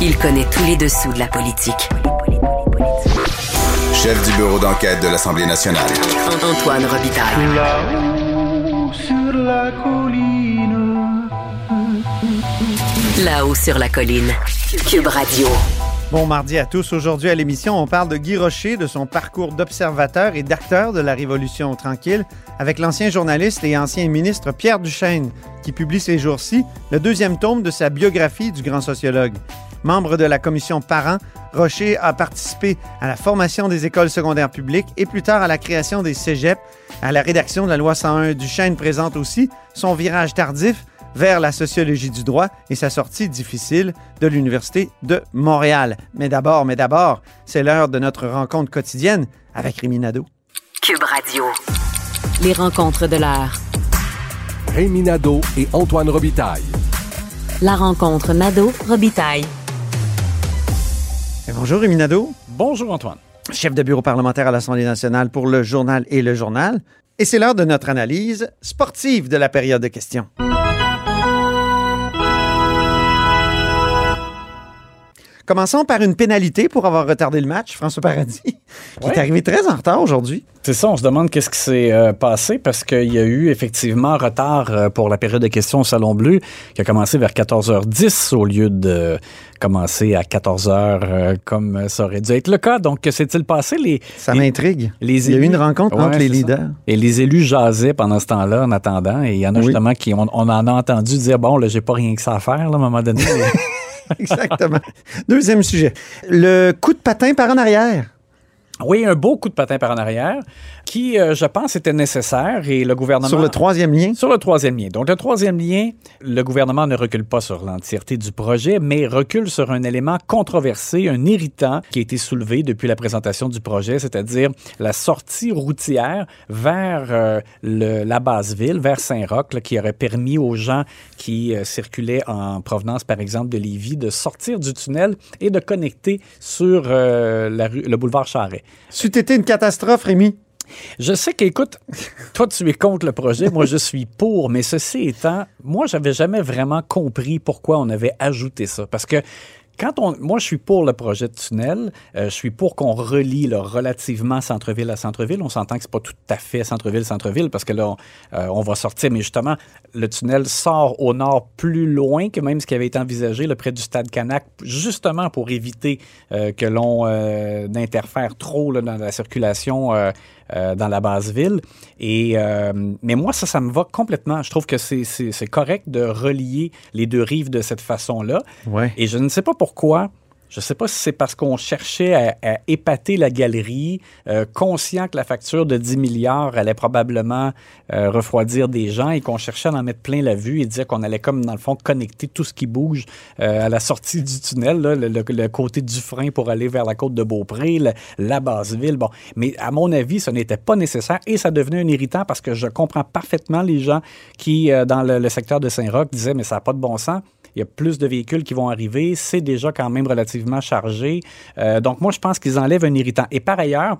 Il connaît tous les dessous de la politique. Chef du bureau d'enquête de l'Assemblée nationale. Antoine Robitaille. Là-haut sur la colline. Là-haut sur la colline. Cube Radio. Bon mardi à tous. Aujourd'hui à l'émission, on parle de Guy Rocher, de son parcours d'observateur et d'acteur de la Révolution tranquille, avec l'ancien journaliste et ancien ministre Pierre Duchesne, qui publie ces jours-ci le deuxième tome de sa biographie du grand sociologue. Membre de la commission Parents, Rocher a participé à la formation des écoles secondaires publiques et plus tard à la création des cégeps, à la rédaction de la loi 101. Duchesne présente aussi son virage tardif vers la sociologie du droit et sa sortie difficile de l'Université de Montréal. Mais d'abord, mais d'abord, c'est l'heure de notre rencontre quotidienne avec Rémi Nadeau. Cube Radio. Les rencontres de l'heure. Rémi Nadeau et Antoine Robitaille. La rencontre Nadeau-Robitaille. Et bonjour Rémi Nadeau, Bonjour Antoine. chef de bureau parlementaire à l'Assemblée nationale pour le journal et le journal. Et c'est l'heure de notre analyse sportive de la période de questions. Commençons par une pénalité pour avoir retardé le match, François Paradis, qui Ouais. est arrivé très en retard aujourd'hui. C'est ça, on se demande qu'est-ce qui s'est euh, passé parce qu'il y a eu effectivement retard euh, pour la période de questions au Salon Bleu qui a commencé vers 14h10 au lieu de commencer à 14h euh, comme ça aurait dû être le cas. Donc, que s'est-il passé? Les, Ça m'intrigue. Il y a eu une rencontre Ouais, entre les ça. leaders. Et les élus jasaient pendant ce temps-là en attendant. Et il y en a Oui. justement qui, on, on en a entendu dire, bon, là, j'ai pas rien que ça à faire, là, à un moment donné. Exactement. Deuxième sujet. Le coup de patin par en arrière. Oui, un beau coup de patin par en arrière qui, euh, je pense, était nécessaire et le gouvernement... Sur le troisième lien? Sur le troisième lien. Donc, le troisième lien, le gouvernement ne recule pas sur l'entièreté du projet, mais recule sur un élément controversé, un irritant qui a été soulevé depuis la présentation du projet, c'est-à-dire la sortie routière vers euh, le- la base ville, vers Saint-Roch, là, qui aurait permis aux gens qui euh, circulaient en provenance, par exemple, de Lévis, de sortir du tunnel et de connecter sur la rue, le boulevard Charret. C'eût été une catastrophe, Rémi. Je sais qu'écoute, toi tu es contre le projet, moi je suis pour, mais ceci étant, moi j'avais jamais vraiment compris pourquoi on avait ajouté ça. Parce que quand on, moi je suis pour le projet de tunnel, euh, je suis pour qu'on relie là, relativement centre-ville à centre-ville. On s'entend que c'est pas tout à fait centre-ville centre-ville parce que là on, euh, on va sortir, mais justement le tunnel sort au nord plus loin que même ce qui avait été envisagé là, près du stade Canac, justement pour éviter euh, que l'on n'interfère trop là, dans la circulation euh, dans la base ville. Et, euh, mais moi, ça, ça me va complètement. Je trouve que c'est- correct de relier les deux rives de cette façon-là. Ouais. Et je ne sais pas pourquoi. Je ne sais pas si c'est parce qu'on cherchait à, épater la galerie, euh, conscient que la facture de 10 milliards allait probablement euh, refroidir des gens et qu'on cherchait à en mettre plein la vue et dire qu'on allait comme, dans le fond, connecter tout ce qui bouge euh, à la sortie du tunnel, le, côté du frein pour aller vers la côte de Beaupré, la base ville. Bon, mais à mon avis, ce n'était pas nécessaire et ça devenait un irritant parce que je comprends parfaitement les gens qui, dans le, le secteur de Saint-Roch, disaient, mais ça n'a pas de bon sens. Il y a plus de véhicules qui vont arriver. C'est déjà quand même relativement chargé. Euh, donc, moi, je pense qu'ils enlèvent un irritant. Et par ailleurs,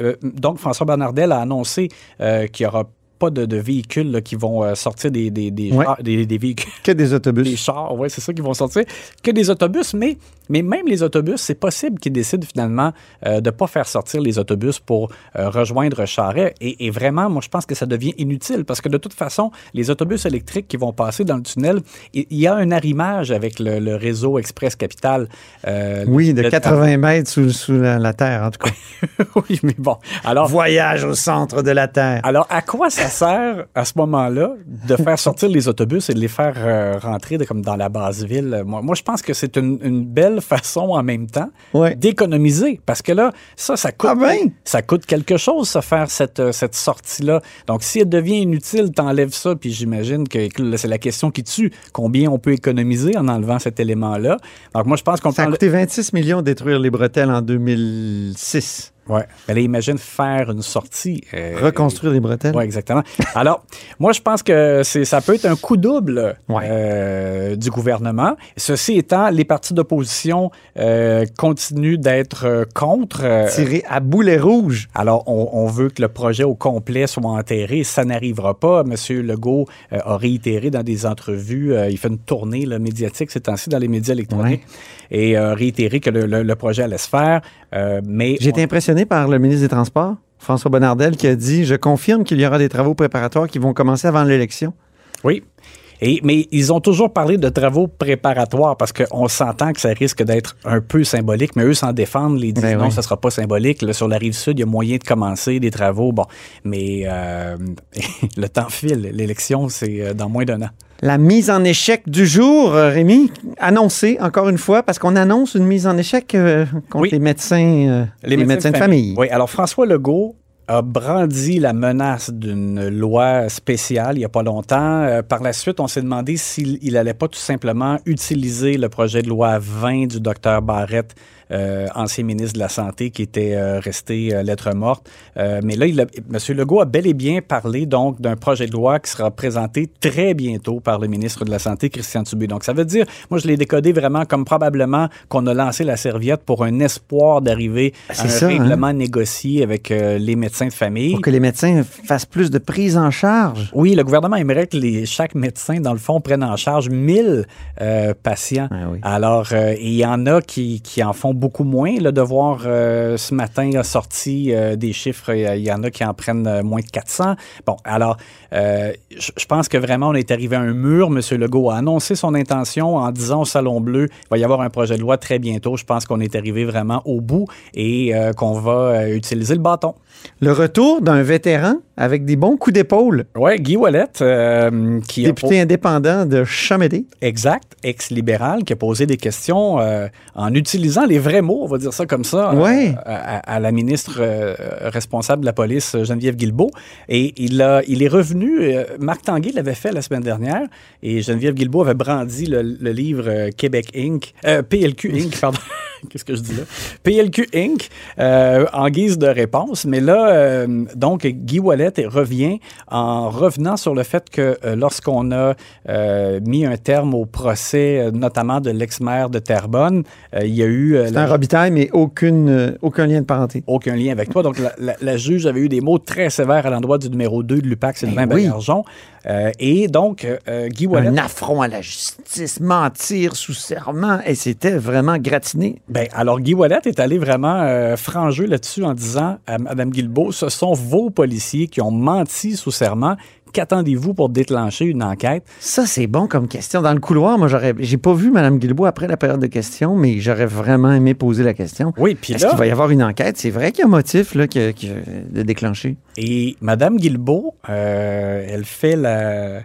euh, donc, François Bernardel a annoncé euh, qu'il n'y aura pas de, de véhicules là, qui vont sortir des, des, des, Ouais. chars- des- des véhicules Que des autobus. des chars, oui, c'est ça qui vont sortir, que des autobus, mais, mais même les autobus, c'est possible qu'ils décident finalement euh, de ne pas faire sortir les autobus pour euh, rejoindre Charret. Et, et vraiment, moi, je pense que ça devient inutile parce que de toute façon, les autobus électriques qui vont passer dans le tunnel, il y a un arrimage avec le, le réseau Express Capital. euh, Oui, de le- 80 mètres sous, sous la, la terre, en tout cas. oui, mais bon. Alors, Voyage au centre de la terre. Alors, à quoi ça sert à ce moment-là de faire sortir les autobus et de les faire rentrer de- comme dans la base ville? Moi, moi, je pense que c'est une, une belle façon en même temps Ouais. d'économiser. Parce que là, ça, ça coûte, Ah ben? ça coûte quelque chose, ça, faire cette, euh, cette sortie-là. Donc, si elle devient inutile, t'enlèves ça, puis j'imagine que, c'est la question qui tue. Combien on peut économiser en enlevant cet élément-là? Donc, moi, je pense qu'on Ça a coûté 26 millions de détruire les bretelles en 2006. Ouais. Là, imagine faire une sortie. euh, Reconstruire les bretelles. Oui, exactement. Alors, moi, je pense que c'est, ça peut être un coup double Ouais. euh, du gouvernement. Ceci étant, les partis d'opposition euh, continuent d'être contre. Tirer à boulet rouge. alors, on, on veut que le projet au complet soit enterré. Ça n'arrivera pas. Monsieur Legault a réitéré dans des entrevues, il fait une tournée là, médiatique ces temps-ci dans les médias électroniques, et a réitéré que le, le- le projet allait se faire. Euh, mais J'ai été impressionné par le ministre des Transports, François Bonnardel, qui a dit Je confirme qu'il y aura des travaux préparatoires qui vont commencer avant l'élection. Oui. Et, mais ils ont toujours parlé de travaux préparatoires parce qu'on s'entend que ça risque d'être un peu symbolique, mais eux s'en défendent, les disent Ben non, oui. ça sera pas symbolique. Là, sur la rive sud, il y a moyen de commencer des travaux. Bon, mais euh, le temps file. L'élection, c'est euh, dans moins d'un an. La mise en échec du jour, euh, Rémi, annoncée encore une fois, parce qu'on annonce une mise en échec euh, contre Oui. les médecins, euh, les, médecins, de famille. Oui, alors François Legault a brandi la menace d'une loi spéciale il n'y a pas longtemps. Euh, par la suite, on s'est demandé s'il n'allait pas tout simplement utiliser le projet de loi 20 du docteur Barrett, euh, ancien ministre de la Santé, qui était euh, resté euh, lettre morte. Euh, mais là, il a- M. Legault a bel et bien parlé donc d'un projet de loi qui sera présenté très bientôt par le ministre de la Santé, Christian Dubé. Donc, ça veut dire, moi, je l'ai décodé vraiment comme probablement qu'on a lancé la serviette pour un espoir d'arriver à C'est un ça, hein? règlement négocié avec euh, les médecins de famille. Pour que les médecins fassent plus de prise en charge? Oui, le gouvernement aimerait que les, chaque médecin, dans le fond, prenne en charge 1000 euh, patients. Ah oui. Alors, euh, il y en a qui, qui en font beaucoup moins. Le devoir, euh, ce matin, a sorti euh, des chiffres. Il y en a qui en prennent euh, moins de 400. Bon, alors, je pense que vraiment, on est arrivé à un mur. M. Legault a annoncé son intention en disant au Salon Bleu, il va y avoir un projet de loi très bientôt. Je pense qu'on est arrivé vraiment au bout et qu'on va utiliser le bâton. Le retour d'un vétéran avec des bons coups d'épaule, Oui, Guy Wallet, euh, qui a député indépendant de Chamédé. Exact, ex-libéral, qui a posé des questions euh, en utilisant les vrais mots, on va dire ça comme ça, euh, Ouais. à, à la ministre euh, responsable de la police, Geneviève Guilbeault. Et il, a, il est revenu, euh, Marc Tanguay l'avait fait la semaine dernière, et Geneviève Guilbeault avait brandi le, le livre Québec Inc., euh, PLQ Inc., pardon. Qu'est-ce que je dis là? PLQ Inc. euh, en guise de réponse. Mais là, euh, donc, Guy Wallet revient en revenant sur le fait que euh, lorsqu'on a mis un terme au procès, notamment de l'ex-maire de Terrebonne, il y a eu C'est la- un Robitaille, mais aucune, aucun lien de parenté. aucun lien avec toi. Donc, la, la- la juge avait eu des mots très sévères à l'endroit du numéro 2 de l'UPAC, Sylvain Ben oui. Euh, et donc, euh, Guy Wallet... Un affront à la justice, mentir sous serment, et c'était vraiment gratiné. Ben, alors, Guy Wallet est allé vraiment euh, là-dessus en disant à Mme Guilbeault, ce sont vos policiers qui ont menti sous serment. Qu'attendez-vous pour déclencher une enquête? Ça, c'est bon comme question. Dans le couloir, moi, j'aurais, j'ai pas vu Mme Guilbeault après la période de questions, mais j'aurais vraiment aimé poser la question. Oui, puis Est-ce là, qu'il va y avoir une enquête? C'est vrai qu'il y a un motif là, que- que- de déclencher. et Mme Guilbeault, euh, elle fait la...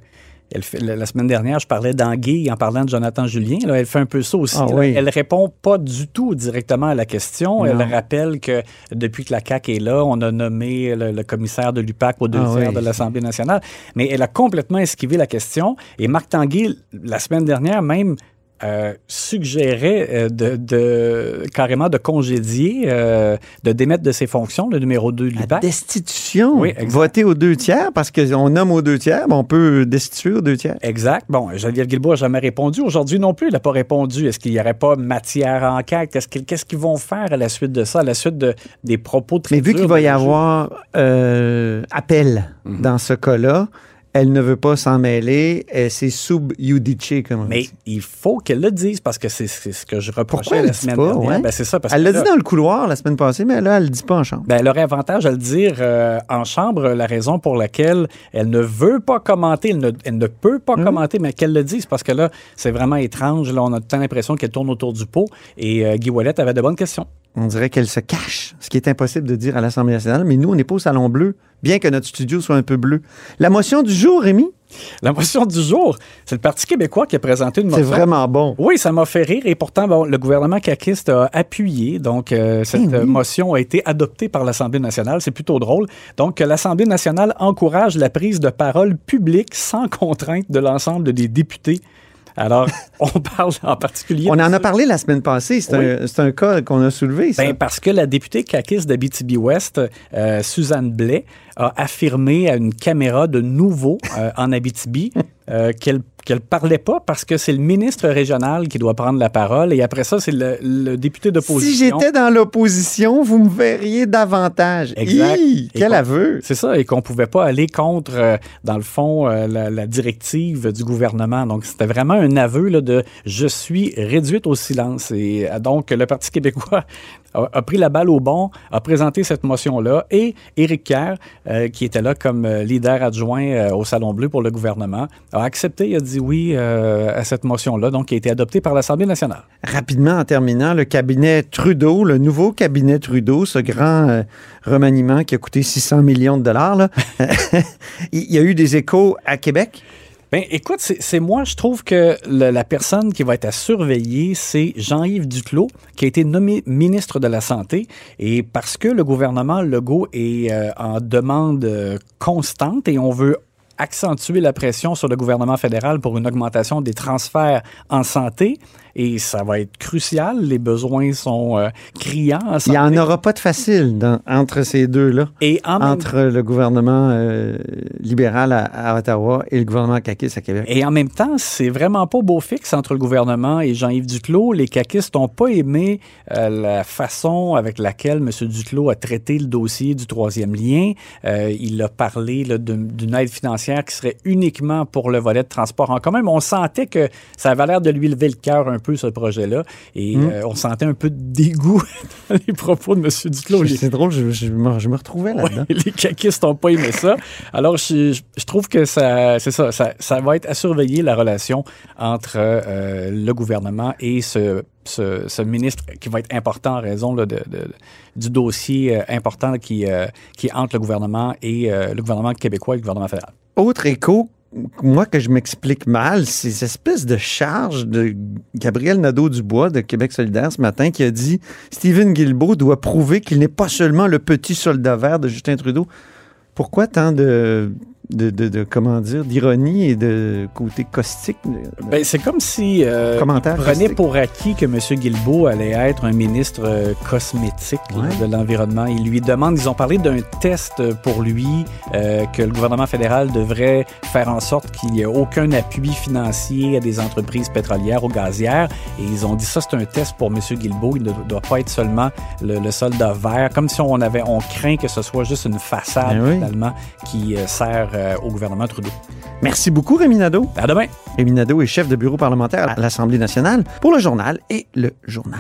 Elle fait, la, semaine dernière, je parlais d'Anguille en parlant de Jonathan Julien. Là, elle fait un peu ça aussi. Ah oui. Elle répond pas du tout directement à la question. Elle rappelle que depuis que la CAQ est là, on a nommé le, le commissaire de l'UPAC aux deux Ah tiers oui. de l'Assemblée nationale. Mais elle a complètement esquivé la question. Et Marc Tanguay, la semaine dernière, même euh, suggérait euh, de, de- carrément de congédier, euh, de démettre de ses fonctions le numéro 2 de l'UPAC. destitution. Oui. Voter aux deux tiers, parce qu'on nomme aux deux tiers, ben, on peut destituer aux deux tiers. Exact. Bon, Geneviève Guilbault n'a jamais répondu. Aujourd'hui non plus, elle n'a pas répondu. Est-ce qu'il n'y aurait pas matière à enquête? Qu'ils- Qu'est-ce qu'ils vont faire à la suite de ça, à la suite de, des propos de Mais vu qu'il va y avoir euh, appel Mhm. dans ce cas-là, elle ne veut pas s'en mêler. C'est sub judice, comme on Mais dit. il faut qu'elle le dise parce que c'est ce que je reprochais Pourquoi la semaine pas, dernière. ouais? Ben, c'est ça. Parce Elle l'a dit dans le couloir la semaine passée, mais là, elle ne le dit pas en chambre. Ben, elle aurait avantage à le dire euh, en chambre, la raison pour laquelle elle ne veut pas commenter, elle ne, elle ne peut pas Mhm. commenter, mais qu'elle le dise, parce que là, c'est vraiment étrange. Là, on a tout le temps l'impression qu'elle tourne autour du pot. Et euh, Guy Ouellet avait de bonnes questions. On dirait qu'elle se cache, ce qui est impossible de dire à l'Assemblée nationale, mais nous, on n'est pas au Salon Bleu, bien que notre studio soit un peu bleu. La motion du jour, Rémi, La motion du jour, c'est le Parti québécois qui a présenté une c'est motion. vraiment bon. Oui, ça m'a fait rire et pourtant, bon, le gouvernement caquiste a appuyé. Donc, euh, cette Eh oui. euh, motion a été adoptée par l'Assemblée nationale. C'est plutôt drôle. Donc, que l'Assemblée nationale encourage la prise de parole publique sans contrainte de l'ensemble des députés Alors, on parle en particulier... On en a parlé la semaine passée. C'est Oui. un, c'est un cas qu'on a soulevé, ça. Ben, parce que la députée caquiste d'Abitibi-Ouest, euh, Suzanne Blais, a affirmé à une caméra de nouveau euh, en Abitibi euh, qu'elle qu'elle parlait pas parce que c'est le ministre régional qui doit prendre la parole et après ça, c'est le, le député si d'opposition. j'étais dans l'opposition, vous me verriez davantage. Exact. Hi, quel aveu. C'est ça, et qu'on pouvait pas aller contre, euh, dans le fond, euh, la, la directive du gouvernement. Donc, c'était vraiment un aveu là, de « je suis réduite au silence ». Et euh, donc, le Parti québécois a, a pris la balle au bon, a présenté cette motion-là, et Éric Kerr, euh, qui était là comme leader adjoint au Salon Bleu pour le gouvernement, a accepté, il a dit oui euh, à cette motion-là, donc qui a été adoptée par l'Assemblée nationale. Rapidement, en terminant, le cabinet Trudeau, le nouveau cabinet Trudeau, ce grand euh, remaniement qui a coûté 600 millions de dollars, là, il y a eu des échos à Québec? Ben, écoute, c'est moi, je trouve que le- la personne qui va être à surveiller, c'est Jean-Yves Duclos, qui a été nommé ministre de la Santé. Et parce que le gouvernement Legault est euh, en demande constante et on veut accentuer la pression sur le gouvernement fédéral pour une augmentation des transferts en santé. Et ça va être crucial. Les besoins sont euh, criants Il n'y en aura pas de facile dans- entre ces deux-là, Et en même entre le gouvernement euh, libéral à, à Ottawa et le gouvernement caquiste à Québec. Et en même temps, c'est vraiment pas beau fixe entre le gouvernement et Jean-Yves Duclos. Les caquistes n'ont pas aimé euh, la façon avec laquelle M. Duclos a traité le dossier du troisième lien. Il a parlé d'une d'une aide financière qui serait uniquement pour le volet de transport en commun. Mais on sentait que ça avait l'air de lui lever le cœur un peu, ce projet-là. Et Mm. euh, on sentait un peu de dégoût dans les propos de M. Duclos. C'est drôle, je, je me, je me retrouvais là-dedans. Ouais, les caquistes n'ont pas aimé ça. Alors, je, trouve que ça, c'est ça, ça, ça va être à surveiller la relation entre euh, le gouvernement et ce, ce, ce ministre qui va être important en raison là, de, de- du dossier euh, important qui, euh, qui est entre le gouvernement et euh, le gouvernement québécois et le gouvernement fédéral. Autre écho, moi que je m'explique mal, c'est cette espèce de charge de Gabriel Nadeau-Dubois de Québec solidaire ce matin qui a dit Stephen Guilbeault doit prouver qu'il n'est pas seulement le petit soldat vert de Justin Trudeau. Pourquoi tant de, de, de- de- comment dire, d'ironie et de côté caustique? Ben, c'est comme si euh, Commentaire prenait pour acquis que M. Guilbeault allait être un ministre euh, cosmétique là, de l'environnement. Il lui demande, ils ont parlé d'un test pour lui euh, que le gouvernement fédéral devrait faire en sorte qu'il n'y ait aucun appui financier à des entreprises pétrolières ou gazières. Et ils ont dit ça, c'est un test pour M. Guilbeault. Il ne doit pas être seulement le, le soldat vert, comme si on avait, on craint que ce soit juste une façade Ben oui. finalement qui euh, sert euh, au gouvernement Trudeau. Merci beaucoup, Rémi Nadeau. À demain. Rémi Nadeau est chef de bureau parlementaire à l'Assemblée nationale pour le journal et le journal.